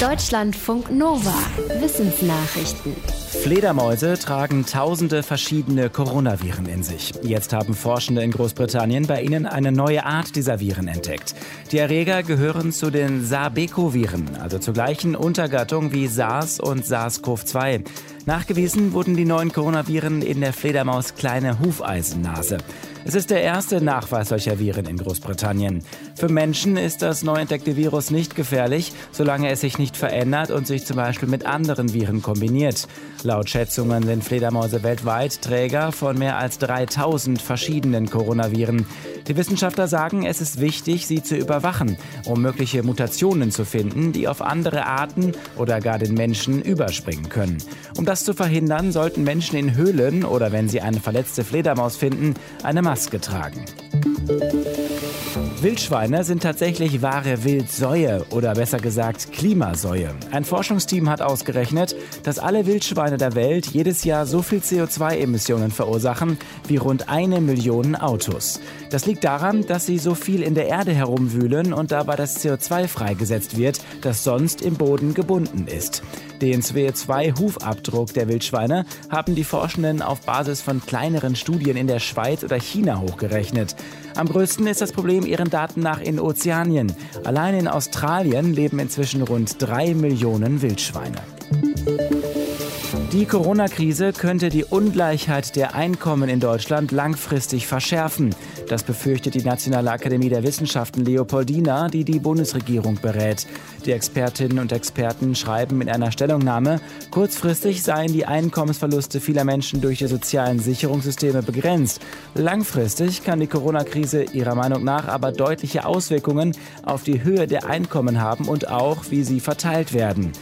Deutschlandfunk Nova. Wissensnachrichten. Fledermäuse tragen tausende verschiedene Coronaviren in sich. Jetzt haben Forschende in Großbritannien bei ihnen eine neue Art dieser Viren entdeckt. Die Erreger gehören zu den Sabeco-Viren, also zur gleichen Untergattung wie SARS und SARS-CoV-2. Nachgewiesen wurden die neuen Coronaviren in der Fledermaus kleine Hufeisennase. Es ist der erste Nachweis solcher Viren in Großbritannien. Für Menschen ist das neu entdeckte Virus nicht gefährlich, solange es sich nicht verändert und sich zum Beispiel mit anderen Viren kombiniert. Laut Schätzungen sind Fledermäuse weltweit Träger von mehr als 3000 verschiedenen Coronaviren. Die Wissenschaftler sagen, es ist wichtig, sie zu überwachen, um mögliche Mutationen zu finden, die auf andere Arten oder gar den Menschen überspringen können. Um das zu verhindern, sollten Menschen in Höhlen oder wenn sie eine verletzte Fledermaus finden, eine Maske tragen. Wildschweine sind tatsächlich wahre Wildsäue oder besser gesagt Klimasäue. Ein Forschungsteam hat ausgerechnet, dass alle Wildschweine der Welt jedes Jahr so viel CO2-Emissionen verursachen wie rund eine Million Autos. Das liegt daran, dass sie so viel in der Erde herumwühlen und dabei das CO2 freigesetzt wird, das sonst im Boden gebunden ist. Den CO2-Hufabdruck der Wildschweine haben die Forschenden auf Basis von kleineren Studien in der Schweiz oder China hochgerechnet. Am größten ist das Problem ihren Daten nach in Ozeanien. Allein in Australien leben inzwischen rund drei Millionen Wildschweine. Die Corona-Krise könnte die Ungleichheit der Einkommen in Deutschland langfristig verschärfen. Das befürchtet die Nationale Akademie der Wissenschaften Leopoldina, die die Bundesregierung berät. Die Expertinnen und Experten schreiben in einer Stellungnahme, kurzfristig seien die Einkommensverluste vieler Menschen durch die sozialen Sicherungssysteme begrenzt. Langfristig kann die Corona-Krise ihrer Meinung nach aber deutliche Auswirkungen auf die Höhe der Einkommen haben und auch, wie sie verteilt werden.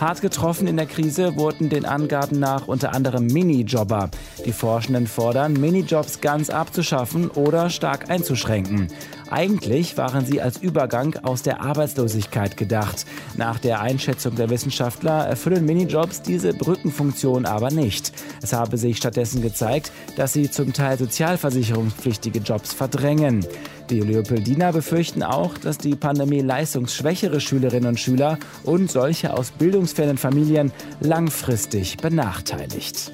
Hart getroffen in der Krise wurden den Angaben nach unter anderem Minijobber. Die Forschenden fordern, Minijobs ganz abzuschaffen oder stark einzuschränken. Eigentlich waren sie als Übergang aus der Arbeitslosigkeit gedacht. Nach der Einschätzung der Wissenschaftler erfüllen Minijobs diese Brückenfunktion aber nicht. Es habe sich stattdessen gezeigt, dass sie zum Teil sozialversicherungspflichtige Jobs verdrängen. Die Leopoldiner befürchten auch, dass die Pandemie leistungsschwächere Schülerinnen und Schüler und solche aus bildungsfernen Familien langfristig benachteiligt.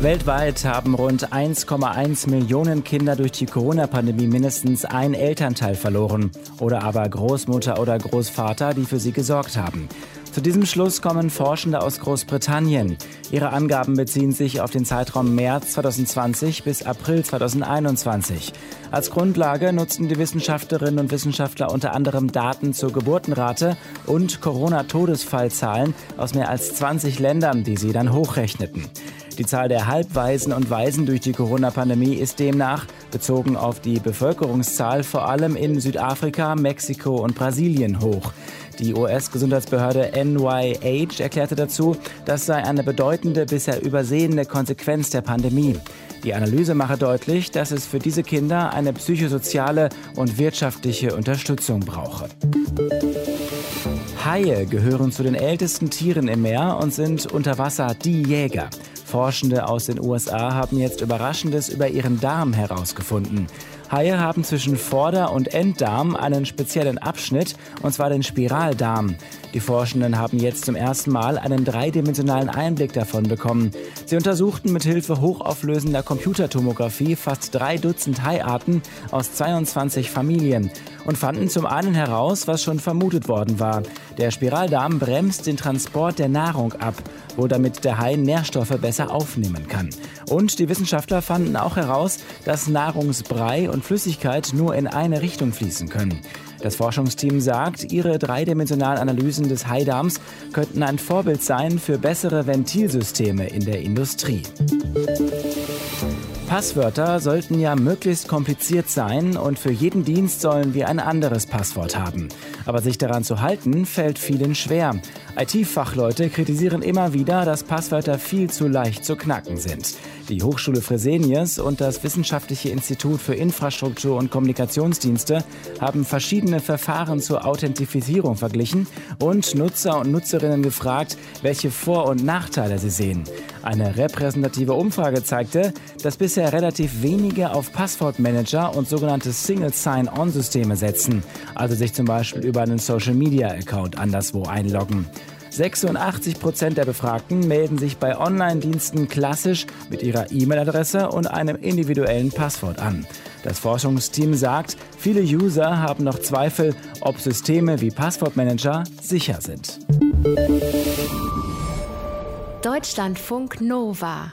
Weltweit haben rund 1,1 Millionen Kinder durch die Corona-Pandemie mindestens ein Elternteil verloren oder aber Großmutter oder Großvater, die für sie gesorgt haben. Zu diesem Schluss kommen Forschende aus Großbritannien. Ihre Angaben beziehen sich auf den Zeitraum März 2020 bis April 2021. Als Grundlage nutzten die Wissenschaftlerinnen und Wissenschaftler unter anderem Daten zur Geburtenrate und Corona-Todesfallzahlen aus mehr als 20 Ländern, die sie dann hochrechneten. Die Zahl der Halbwaisen und Waisen durch die Corona-Pandemie ist demnach, bezogen auf die Bevölkerungszahl, vor allem in Südafrika, Mexiko und Brasilien hoch. Die US-Gesundheitsbehörde NYH erklärte dazu, das sei eine bedeutende, bisher übersehene Konsequenz der Pandemie. Die Analyse mache deutlich, dass es für diese Kinder eine psychosoziale und wirtschaftliche Unterstützung brauche. Haie gehören zu den ältesten Tieren im Meer und sind unter Wasser die Jäger. Forschende aus den USA haben jetzt Überraschendes über ihren Darm herausgefunden. Haie haben zwischen Vorder- und Enddarm einen speziellen Abschnitt, und zwar den Spiraldarm. Die Forschenden haben jetzt zum ersten Mal einen dreidimensionalen Einblick davon bekommen. Sie untersuchten mit Hilfe hochauflösender Computertomographie fast drei Dutzend Haiarten aus 22 Familien und fanden zum einen heraus, was schon vermutet worden war. Der Spiraldarm bremst den Transport der Nahrung ab, wo damit der Hai Nährstoffe besser aufnehmen kann. Und die Wissenschaftler fanden auch heraus, dass Nahrungsbrei und Flüssigkeit nur in eine Richtung fließen können. Das Forschungsteam sagt, ihre dreidimensionalen Analysen des Haidarms könnten ein Vorbild sein für bessere Ventilsysteme in der Industrie. Passwörter sollten ja möglichst kompliziert sein und für jeden Dienst sollen wir ein anderes Passwort haben. Aber sich daran zu halten, fällt vielen schwer. IT-Fachleute kritisieren immer wieder, dass Passwörter viel zu leicht zu knacken sind. Die Hochschule Fresenius und das Wissenschaftliche Institut für Infrastruktur und Kommunikationsdienste haben verschiedene Verfahren zur Authentifizierung verglichen und Nutzer und Nutzerinnen gefragt, welche Vor- und Nachteile sie sehen. Eine repräsentative Umfrage zeigte, dass bisher relativ wenige auf Passwortmanager und sogenannte Single Sign-On-Systeme setzen, also sich zum Beispiel über einen Social-Media-Account anderswo einloggen. 86 Prozent der Befragten melden sich bei Online-Diensten klassisch mit ihrer E-Mail-Adresse und einem individuellen Passwort an. Das Forschungsteam sagt, viele User haben noch Zweifel, ob Systeme wie Passwortmanager sicher sind. Deutschlandfunk Nova